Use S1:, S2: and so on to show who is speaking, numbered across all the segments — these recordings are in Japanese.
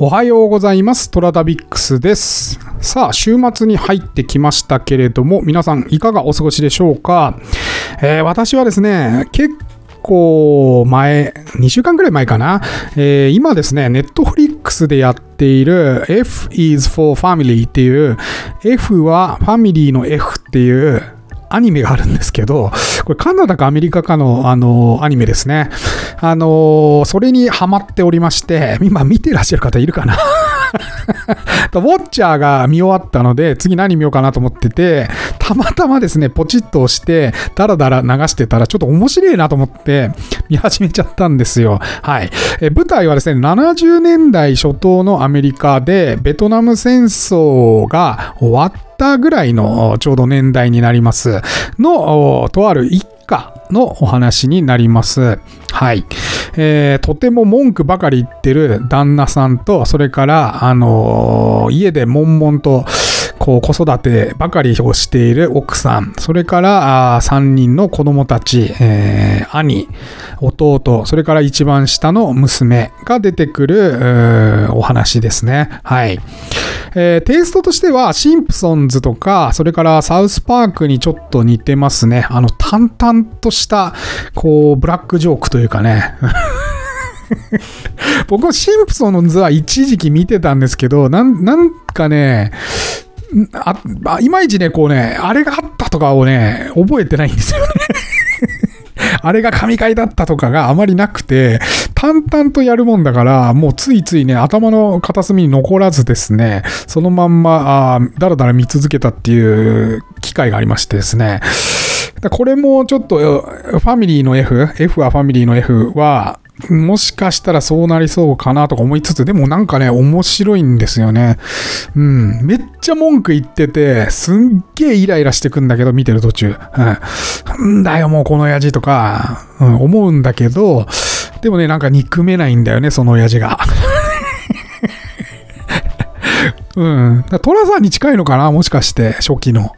S1: おはようございます。トラダビックスです。さあ、週末に入ってきましたけれども、皆さんいかがお過ごしでしょうか、えー私はですね、結構前、2週間くらい前かな、えー今ですね、ネットフリックスでやっている F is for Family っていう、F はファミリーの F っていう、アニメがあるんですけど、これカナダかアメリカかの、あの、アニメですね。あの、それにハマっておりまして、今見てらっしゃる方いるかな？ウォッチャーが見終わったので、次何見ようかなと思ってて、たまたまですね、ポチッと押して、ダラダラ流してたら、ちょっと面白いなと思って、見始めちゃったんですよ。はい。え舞台はですね、70年代初頭のアメリカで、ベトナム戦争が終わったぐらいのちょうど年代になりますの、とある一のお話になります。はい。えーとても文句ばかり言ってる旦那さんと、それから、あのー家で悶々と、こう、子育てばかりをしている奥さん、それから、あ3人の子供たち、えー兄、弟、それから一番下の娘が出てくる、お話ですね。はい。えーテイストとしては、シンプソンズとか、それからサウスパークにちょっと似てますね。あの、淡々とした、こう、ブラックジョークというかね。僕はシンプソンズは一時期見てたんですけど、なん、なんかね、あいまいちね、こうね、あれがあったとかをね、覚えてないんですよね。あれが神回だったとかがあまりなくて、淡々とやるもんだから、もうついついね、頭の片隅に残らずですね、そのまんま、あだらだら見続けたっていう機会がありましてですね。これもちょっと、ファミリーの F、F はファミリーの F は、もしかしたらそうなりそうかなとか思いつつ、でもなんかね、面白いんですよね。うん。めっちゃ文句言ってて、すんげえイライラしてくんだけど、見てる途中。うん。んだよ、もうこの親父とか、うん、思うんだけど、でもね、なんか憎めないんだよね、その親父が。うん。だトラさんに近いのかなもしかして、初期の。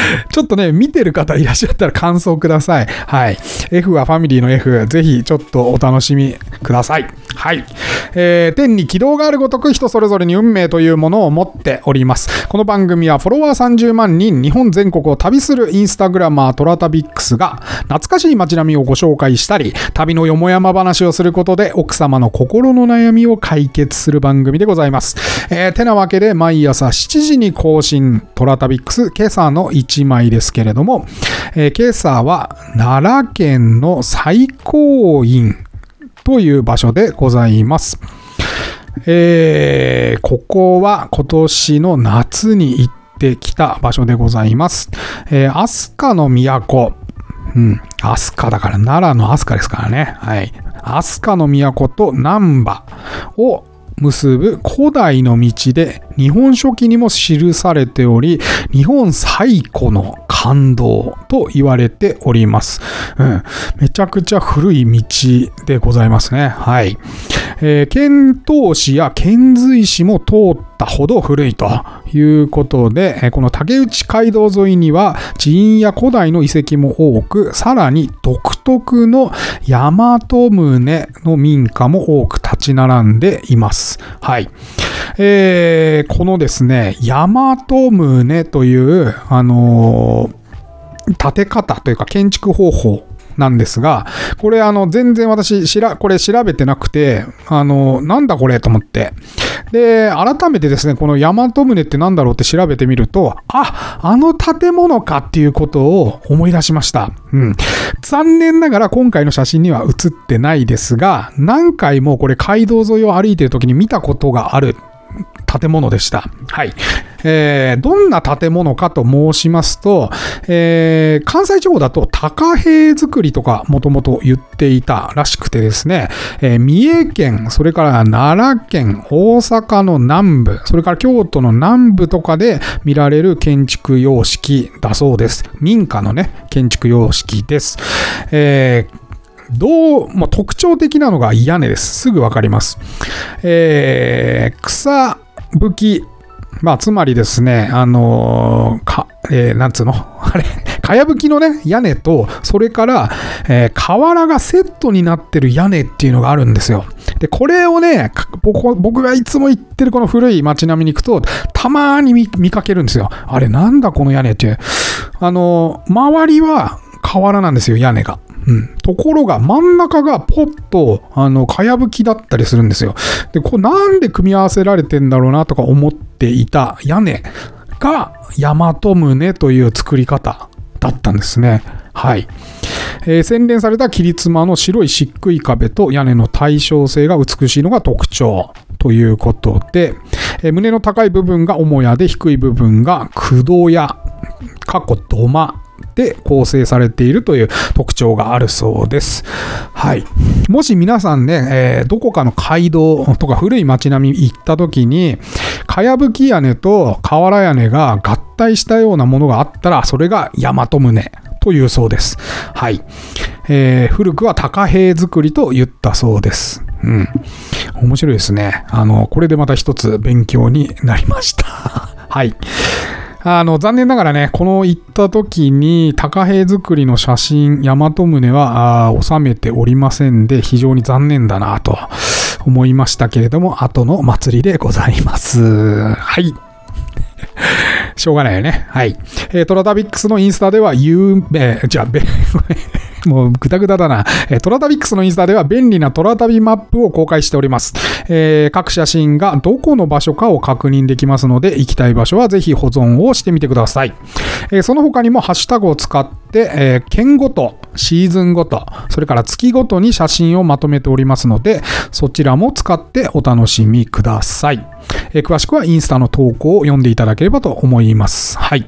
S1: ちょっとね、見てる方いらっしゃったら感想ください。はい。F はファミリーの F、ぜひちょっとお楽しみください。はい。えー、天に軌道があるごとく人それぞれに運命というものを持っております。この番組はフォロワー30万人、日本全国を旅するインスタグラマートラタビックスが懐かしい街並みをご紹介したり、旅のよもやま話をすることで奥様の心の悩みを解決する番組でございます。えー、てなわけで毎朝7時に更新、トラタビックス今朝の1 1枚ですけれども、えー今朝は奈良県の最高院という場所でございます。えーここは今年の夏に行ってきた場所でございます。えー、飛鳥の都。うん。飛鳥だから、奈良の飛鳥ですからね。はい。飛鳥の都と難波を結ぶ古代の道で日本書紀にも記されており、日本最古の感動と言われております。うん。めちゃくちゃ古い道でございますね。はい。えー、遣唐使や遣隋使も通ったほど古いということで、えこの竹内街道沿いには寺院や古代の遺跡も多く、さらに独特の大和宗の民家も多く立ち並んでいます。はい。えーこのですね、大和宗という、あのー建て方というか建築方法なんですが、これあの全然私しら、これ調べてなくて、あの、なんだこれと思って。で、改めてですね、この大和宗ってなんだろうって調べてみると、あ、あの建物かっていうことを思い出しました。うん。残念ながら今回の写真には写ってないですが、何回もこれ街道沿いを歩いてる時に見たことがある建物でした。はい。えーどんな建物かと申しますと、えー関西地方だと高塀作りとかもともと言っていたらしくてですね、えー三重県、それから奈良県、大阪の南部、それから京都の南部とかで見られる建築様式だそうです。民家のね、建築様式です。えーどうも特徴的なのが屋根です。すぐわかります。えー草吹き、まあ、つまりですね、あのーかえーなんつうの？あれ、かやぶきのね、屋根と、それから、えー瓦がセットになってる屋根っていうのがあるんですよ。で、これをね、僕がいつも行ってるこの古い街並みに行くと、たまに見かけるんですよ。あれ、なんだこの屋根って。あの、周りは瓦なんですよ、屋根が。うん、ところが真ん中がポッとあのかやぶきだったりするんですよ。で、これなんで組み合わせられてんだろうなとか思っていた屋根が大和棟という作り方だったんですね。はい。えー洗練された切妻の白い漆喰壁と屋根の対称性が美しいのが特徴ということで、えー胸の高い部分が母屋で低い部分が駆動屋、過去土間で構成されているという特徴があるそうです。はい。もし皆さんね、えーどこかの街道とか古い街並み行った時に、かやぶき屋根と瓦屋根が合体したようなものがあったら、それが大和棟というそうです。はい。えー古くは高塀作りと言ったそうです。うん。面白いですね。あの、これでまた一つ勉強になりました。はい。あの、残念ながらね、この行った時に、高平作りの写真、大和宗は収めておりませんで、非常に残念だなと思いましたけれども、後の祭りでございます。はい。しょうがないよね。はい。えートラタビックスのインスタでは、有名、じゃあ、もうぐだぐだだな。えトラタビックスのインスタでは便利なトラタビマップを公開しております。えー各写真がどこの場所かを確認できますので、行きたい場所はぜひ保存をしてみてください。えーその他にもハッシュタグを使ってで、えー県ごと、シーズンごと、それから月ごとに写真をまとめておりますので、そちらも使ってお楽しみください。えー詳しくはインスタの投稿を読んでいただければと思います。はい。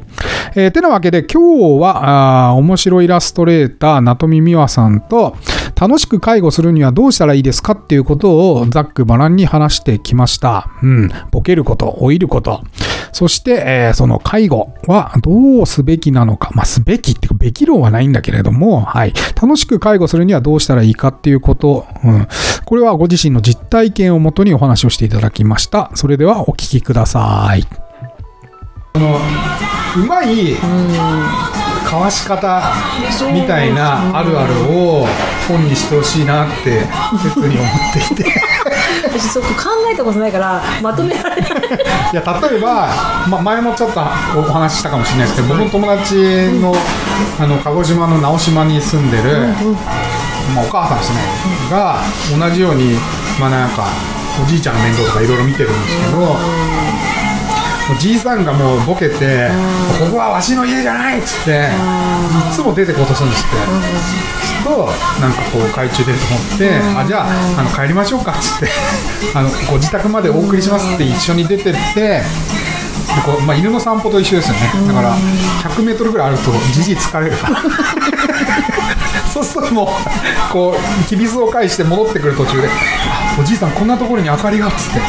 S1: えーてなわけで今日はあ面白イラストレーター、なとみみわさんと楽しく介護するにはどうしたらいいですかっていうことをざっくばらんに話してきました。うん。ボケること、老いること。そして、えーその介護はどうすべきなのか。まあ、すべきっていうか、べき論はないんだけれども、はい。楽しく介護するにはどうしたらいいかっていうこと。うん。これはご自身の実体験をもとにお話をしていただきました。それではお聞きください。このうまいかわし方みたいなあるあるを本にしてほしいなって切に思っていて。
S2: 私そこ考えたことないからまとめられない。
S1: いや例えば、ま、前もちょっとお話ししたかもしれないですけど僕の友達のあの鹿児島の直島に住んでる、まあ、お母さんですね。が同じようにまあなんかおじいちゃんの面倒とかいろいろ見てるんですけどおじいさんがもうボケて「ここはわしの家じゃない!」っつっていつも出てこうとするんですって。となんかこう懐中電灯持って「あじゃああの帰りましょうか」っつって あのご自宅までお送りしますって一緒に出てってでこう、まあ、犬の散歩と一緒ですよねだから1 0 0ルぐらいあるとじじい疲れるから そうするともうこうきびすを返して戻ってくる途中で「あおじいさんこんなところに明かりが」っつって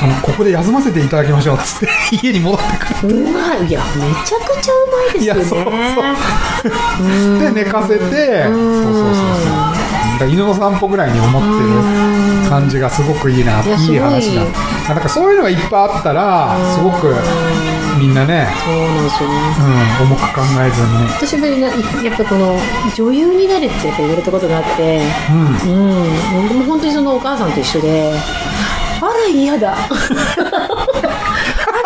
S1: あのここで休ませていただきましょう。っ つって家に戻ってくる。
S2: うまいいやめちゃくちゃうまいですよね。
S1: いやそうそう。で寝かせて。そうそうそうそう。犬の散歩ぐらいに思ってる感じがすごくいいない
S2: や
S1: い。い話だ。あなんかそういうのがいっぱいあったらすごくみんなね、
S2: そうなんですよね。
S1: うん、重く考えずにね。
S2: 私もねやっぱこの女優になれって言われたことがあって
S1: うん。
S2: うん。でも本当にそのお母さんと一緒であら嫌だ。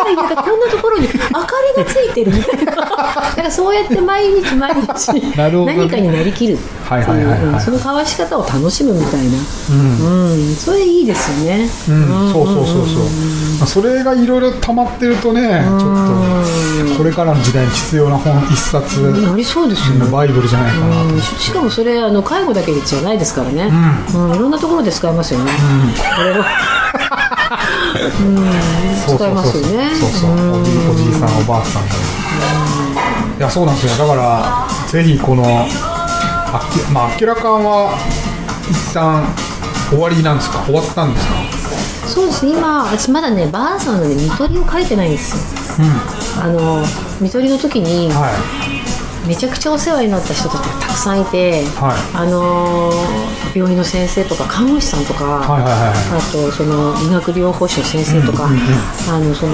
S2: あら嫌だこんなところに明かりがついてるみたいな。だからそうやって毎日毎日何かになりきるっていう
S1: はいはいはい
S2: その交わし方を楽しむみたいな。
S1: うん。
S2: うんそれいいですよね。
S1: うん、そうそうそうそう、まあ、それがいろいろ溜まってるとねちょっとこれからの時代に必要な本一冊
S2: なりそうですよ。ね
S1: バイブルじゃないかな
S2: しかもそれあの介護だけじゃないですからね、うん。いろんなところで使えますよね、これは、うん、
S1: そう
S2: 使えますよね。
S1: そうそう。おじいおじいさんおばあさんが。いやそうなんですよ。だからぜひこのあきまあ明らかんは一旦終わりなんですか？終わったんですか？
S2: そうですね。今私まだねばあさんのね看取りを書いてないんですよ。
S1: うん。
S2: あの看取りの時に
S1: はい
S2: めちゃくちゃお世話になった人たちがたくさんいて、
S1: はい。
S2: あの病院の先生とか看護師さんとか、
S1: はいはいはいはい。
S2: あとその理学療法士の先生とか、
S1: うんうんうん。
S2: あのその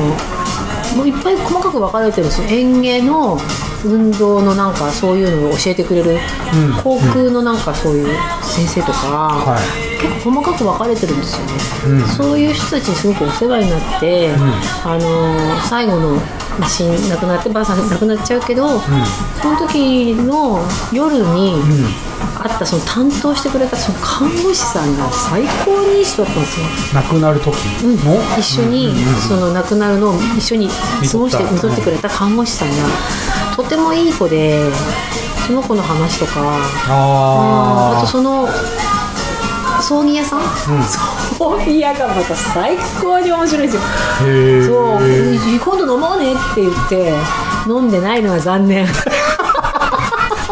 S2: もういっぱい細かく分かれてるその園芸の運動のなんかそういうのを教えてくれる、
S1: うん。
S2: 航空のなんかそういう先生とか、
S1: はい。
S2: 結構細かく分かれてるんですよね、
S1: うん。
S2: そういう人たちにすごくお世話になって、あのー最後のまあ死ん亡くなってばあさん亡くなっちゃうけど、その時の夜に会ったその担当してくれたその看護師さんが最高にいい人だったんですよ。
S1: 亡くなる時
S2: うん。
S1: の、
S2: 一緒にその亡くなるのを一緒に過ごして
S1: 見とっ
S2: てくれた看護師さんがとてもいい子でその子の話とかあ
S1: あ
S2: とその葬儀屋さん、葬儀屋がまた最高に面白いですよ。そう今度飲もうねって言って飲んでないのは残念。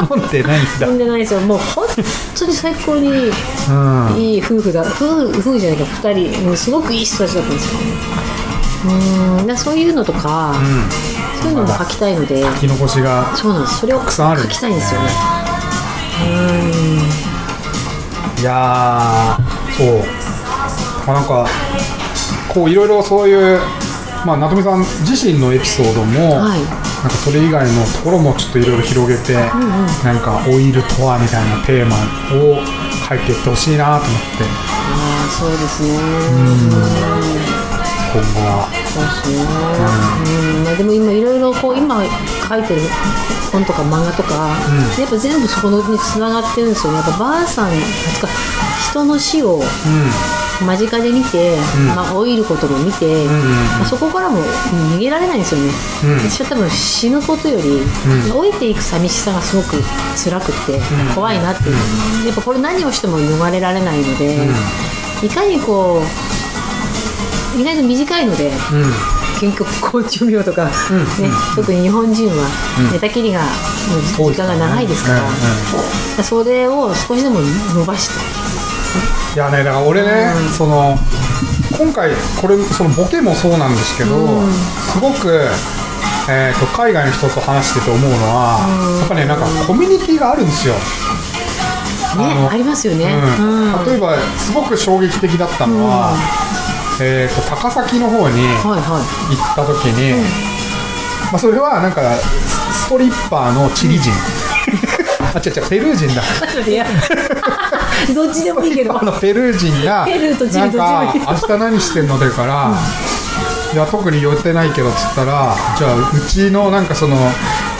S1: 飲んでないんだ。
S2: 飲んでないですよ。もう本当に最高に
S1: うん。
S2: いい夫婦だ。夫夫婦じゃないか2人。もうすごくいい人たちだったんですよ。うん。だそういうのとか、そういうのも書きたいので
S1: 生き残しが
S2: そうなんです。それを
S1: くさんある。
S2: 書きたいんですよね。
S1: いやーそう、まあ、なんかこういろいろそういうまあ、なとみさん自身のエピソードも、
S2: はい。
S1: なんかそれ以外のところもちょっといろいろ広げて、なんかオイルとはみたいなテーマを書いていってほしいなと思って。
S2: ああそうですね
S1: 今後は
S2: そうですねうん。まあでも今いろいろこう今書いてる本とか漫画とか、やっぱ全部そこにつながってるん。ですよねやっぱばあさん。つか人の死を間近で見て、まあ、老いることも見て、ま、そこからも逃げられないん。ですよね、
S1: うん。
S2: 私は多分死ぬことより、老いていく寂しさがすごく辛くて、怖いなっていう、やっぱこれ何をしても逃れられないので、いかにこう意外と短いので、
S1: うん。うん
S2: 健康高寿命とか、ね特に日本人は寝たきりがもう時間が長いですから、それを少しでも伸ばして。
S1: いやねだから俺ね、その今回これそのボケもそうなんですけど、すごく、えー、と海外の人と話してて思うのは、やっぱねなんかコミュニティがあるんですよ。
S2: ね
S1: の
S2: ありますよね、
S1: うん。
S2: うん。
S1: 例えばすごく衝撃的だったのは、えー、と高崎の方に行
S2: はい。は
S1: った時に、まあ、それはなんかスストリッパーのチリ人、あ違う違うペルー人だ。
S2: どっちでもいいけど。
S1: ペルー人が
S2: ペルーとチリ
S1: なんか明日何してんのだから、いや特に予定ないけどっつったらじゃあうちのなんかその、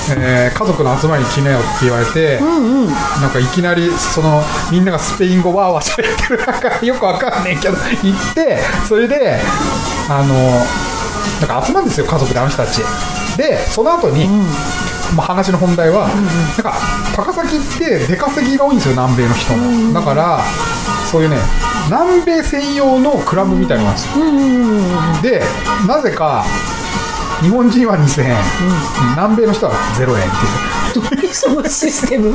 S1: えー家族の集まりに来なよって言われて、なんかいきなりそのみんながスペイン語わーわー喋ってるなんかよくわかんねえけど行ってそれであのなんか集まるんですよ家族であの人たち。でその後に、まあ、話の本題は、なんか高崎って出稼ぎが多いんですよ南米の人の、だからそういうね南米専用のクラブみたいなのがあるんですよ、でなぜか日本人は2000円、南米の人は0円っていう。
S2: 何そのシステム？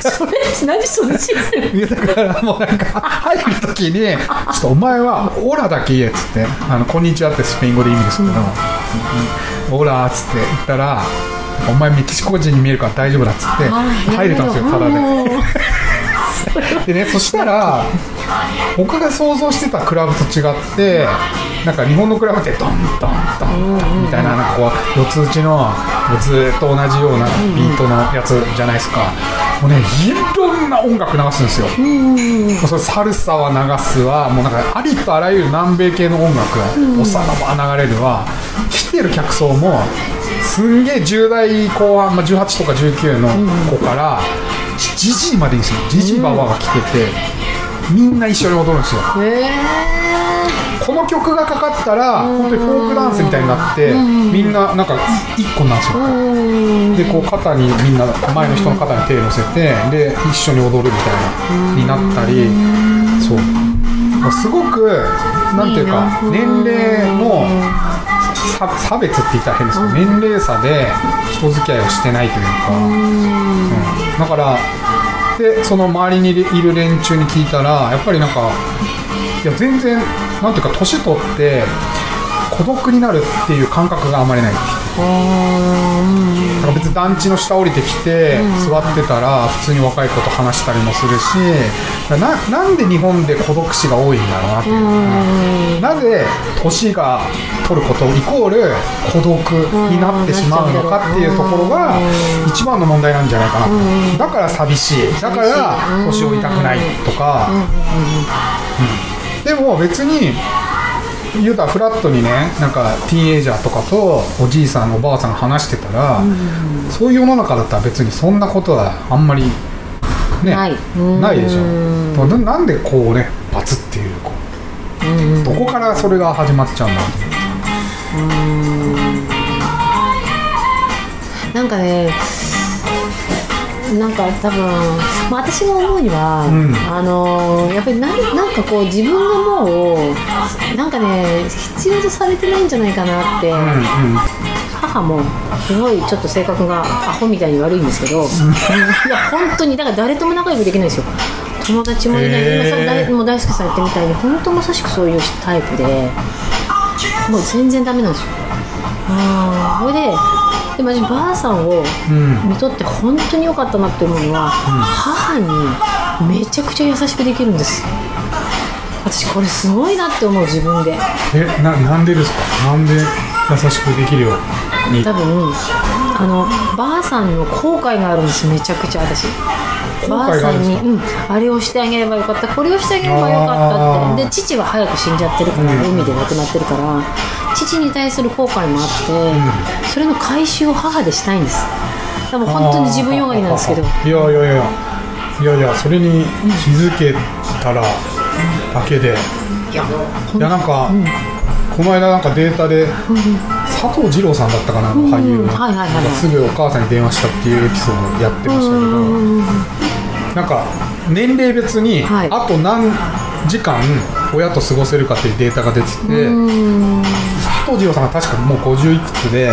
S2: それ何そのシステム？
S1: いやだからもうなんか入るときにちょっとお前はオラだけ言えっつって。あのこんにちはってスペイン語で意味ですけど、オラっつって言ったらお前メキシコ人に見えるから大丈夫だっつって入れたんですよただで。でねそしたら僕が想像してたクラブと違ってなんか日本のクラブってドンドンドンドンみたいななんかこう四つ打ちのずっと同じようなビートのやつじゃないですか。もうねいろんな音楽流すんですよ。もうそれサルサは流すわ。もうなんかありとあらゆる南米系の音楽おさらば流れるわ。来てる客層もすんげえ10代後半、まあ、18とか19の子からじじいまでいいんですよ。じじいばばが来ててみんな一緒に踊るんですよ。
S2: え
S1: この曲がかかったら本当にフォークダンスみたいになってみんななんか一個なんですよでこう肩にみんな前の人の肩に手を乗せてで一緒に踊るみたいなになったりそう。すごくなんていうか年齢の差差別って言ったら変ですけど年齢差で人付き合いをしてないというか、うん。だからでその周りにいる連中に聞いたらやっぱりなんかいや全然なんていうか年取って孤独になるっていう感覚があまりない。なんか別に団地の下降りてきて座ってたら普通に若い子と話したりもするしななんで日本で孤独死が多いんだろうなっていう、
S2: うん。
S1: なぜ年が取ることイコール孤独になってしまうのかっていうところが一番の問題なんじゃないかな。とだから寂しい。だから年老いたくないとかでも別に言うたらフラットにねなんかティーンエイジャーとかとおじいさんおばあさんが話してたら、そういう世の中だったら別にそんなことはあんまりね
S2: ない。
S1: ないでしょ。
S2: うん。
S1: ななんでこうねバツっていうこうどこからそれが始まっちゃうんだろ
S2: なんかねなんか多分、まあ、私が思うには、
S1: うん。
S2: あのやっぱりなんなんかこう自分がもうなんかね必要とされてないんじゃないかなって、
S1: う、うんうん、
S2: 母もすごいちょっと性格がアホみたいに悪いんですけど、いや本当にだから誰とも仲良くできないんですよ。友達もいない、
S1: へー。
S2: 今さ大もう大輔さん言ってみたいに本当まさしくそういうタイプでもう全然ダメなんですよ。うんそれででも私ばあさんを
S1: うん。
S2: 見とって本当に良かったなって思うのは、母にめちゃくちゃ優しくできるんです。私これすごいなって思う自分で。
S1: えななんでですか？なんで優しくできるように？
S2: 多分あのばあさんの後悔があるんですめちゃくちゃ私。
S1: 後
S2: ばあさんに、うん、あれをしてあげればよかった。これをしてあげればよかったって。で父は早く死んじゃってるから、
S1: うん。
S2: 海で亡くなってるから父に対する後悔もあって、それの回収を母でしたいんです。多分本当に自分よがりなんですけど。
S1: いやいやいや。いやいやそれに気づけたらだけで。
S2: いや
S1: いやなんか、この間なんかデータで、佐藤二朗さんだったかな、俳優の、
S2: うんはいはいはいはい。
S1: なんかすぐお母さんに電話したっていうエピソードやってましたけど、
S2: うん
S1: なんか年齢別に、
S2: はい。
S1: あと何時間親と過ごせるかっていうデータが出てて、
S2: うん。
S1: 佐藤二朗さんが確かもう50いくつで、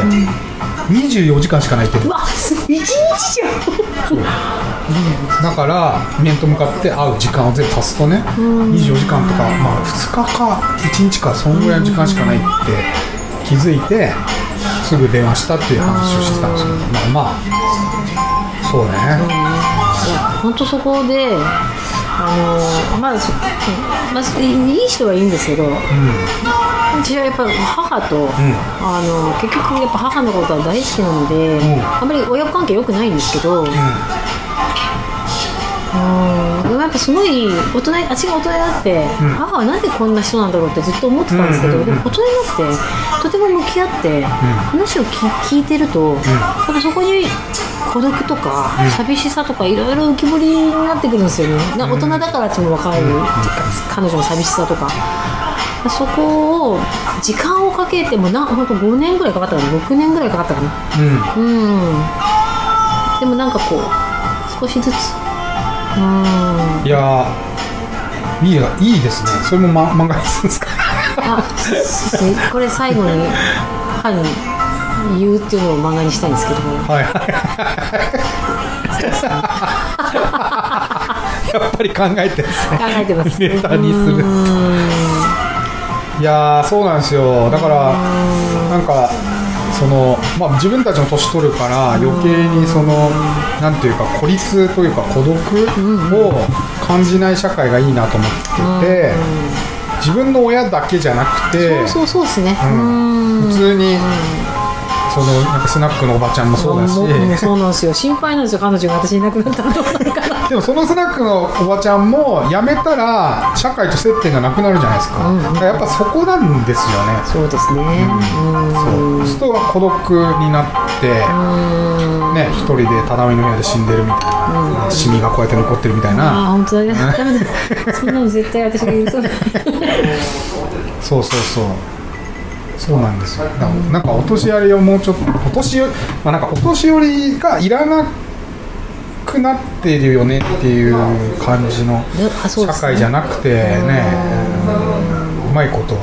S1: 24時間しかないって
S2: う。わす一日じゃん。
S1: だから面と向かって会う時間を全部足すとね24時間とか、まあ、2日か1日かそんぐらいの時間しかないって気づいてすぐ電話したっていう話をしてたんですけどまあまあ。そうね。
S2: いや本当そこであのまあそまあ、いい人はいいんですけど私はやっぱ母と、あの結局やっぱ母のことは大好きなので、
S1: ん。
S2: あんまり親子関係良くないんですけど、うん、でもやっぱすごい大人あっちが大人になって、母はなんでこんな人なんだろうってずっと思ってたんですけど、
S1: うんうんうん。
S2: でも大人になってとても向き合って、話を聞聞いてると、やっぱそこに孤独とか、寂しさとかいろいろ浮き彫りになってくるんですよね。な大人だからっても分かる、彼女の寂しさとか。そこを時間をかけてもな本当5年ぐらいかかったかな。6年ぐらいかかったかな。
S1: うん。うん。
S2: うんでもなんかこう少しずつ。うん。
S1: いやーいいやいいですね。それも、ま、漫画ですか？
S2: あすこれ最後に母に 言うっていうのを漫画にしたいんですけど。も
S1: はい。は いやっぱり考えてですね。
S2: 考えてます
S1: ネタにする。いやーそうなんですよ。だからなんかその、まあ、自分たちも年取るから余計にそのなんていうか孤立というか孤独を感じない社会がいいなと思ってて自分の親だけじゃなくて
S2: そうそうそうですね。
S1: うん。
S2: うん。
S1: 普通にそのなんかスナックのおばちゃんもそうだし。
S2: 僕もそうなんですよ。心配なんですよ。彼女が私いなくなったらどうなるかな
S1: でもそのスナックのおばちゃんも辞めたら社会と接点がなくなるじゃないですか,、
S2: うん
S1: だからやっぱそこなんですよね。
S2: そうですね。うん。
S1: そう。人が孤独になって、
S2: うん。
S1: ね、一人で畳の部屋で死んでるみたいな、シミがこうやって残ってるみたい
S2: ああ
S1: な、
S2: 本当だね。そんなの絶対私が許さない。
S1: そうそうそうそうなんですよなんかお年寄りをもうちょっとお年寄り、まあ、なんかお年寄りがいらなくなってるよねっていう感じの社会じゃなくてねうまいこと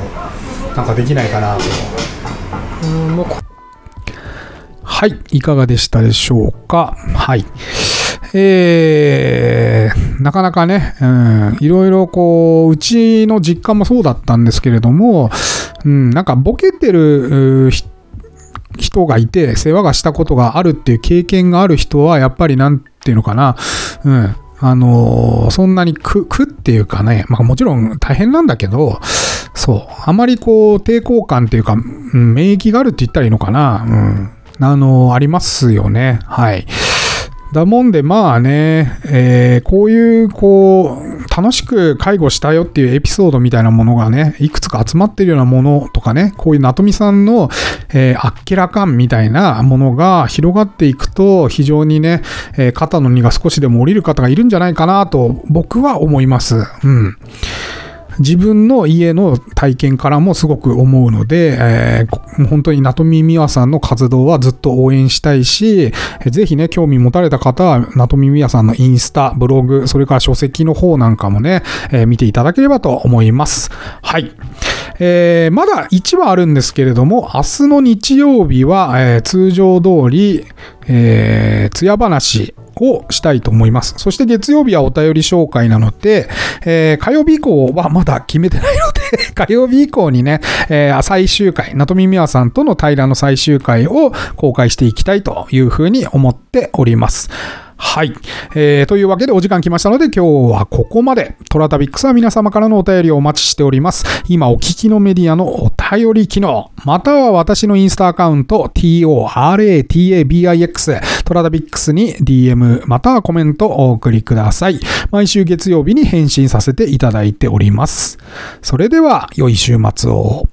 S1: なんかできないかなとはい、いかがでしたでしょうか？はい。えー、なかなかね、うん、いろいろこう、うちの実家もそうだったんですけれども、うん、なんかボケてる人がいて、世話がしたことがあるっていう経験がある人は、やっぱりなんていうのかな、うん。あのーそんなに苦、苦っていうかね、まあもちろん大変なんだけど、そう、あまりこう抵抗感っていうか、うん、免疫があるって言ったらいいのかな、うん。あのーありますよね。はい。だもんで、まあね、えーこういう、こう、楽しく介護したよっていうエピソードみたいなものがね、いくつか集まってるようなものとかね、こういうなとみさんの、えーあっけらかんみたいなものが広がっていくと、非常にね、えー肩の荷が少しでも降りる方がいるんじゃないかなと、僕は思います。うん。自分の家の体験からもすごく思うので、えー本当になとみみわさんの活動はずっと応援したいし、ぜひね、興味持たれた方は、なとみみわさんのインスタ、ブログ、それから書籍の方なんかもね、えー見ていただければと思います。はい。えーまだ1話あるんですけれども、明日の日曜日は、えー通常通り、えー、つや話をしたいと思います。そして月曜日はお便り紹介なので、えー火曜日以降はまだ決めてないので、火曜日以降にね、えー最終回、なとみみわさんとの対談の最終回を公開していきたいというふうに思っております。はい。えーというわけでお時間来ましたので今日はここまで。トラタビックスは皆様からのお便りをお待ちしております。今お聞きのメディアのお便り機能、または私のインスタアカウント TORATABIX トラタビックスに DM またはコメントをお送りください。毎週月曜日に返信させていただいております。それでは良い週末を。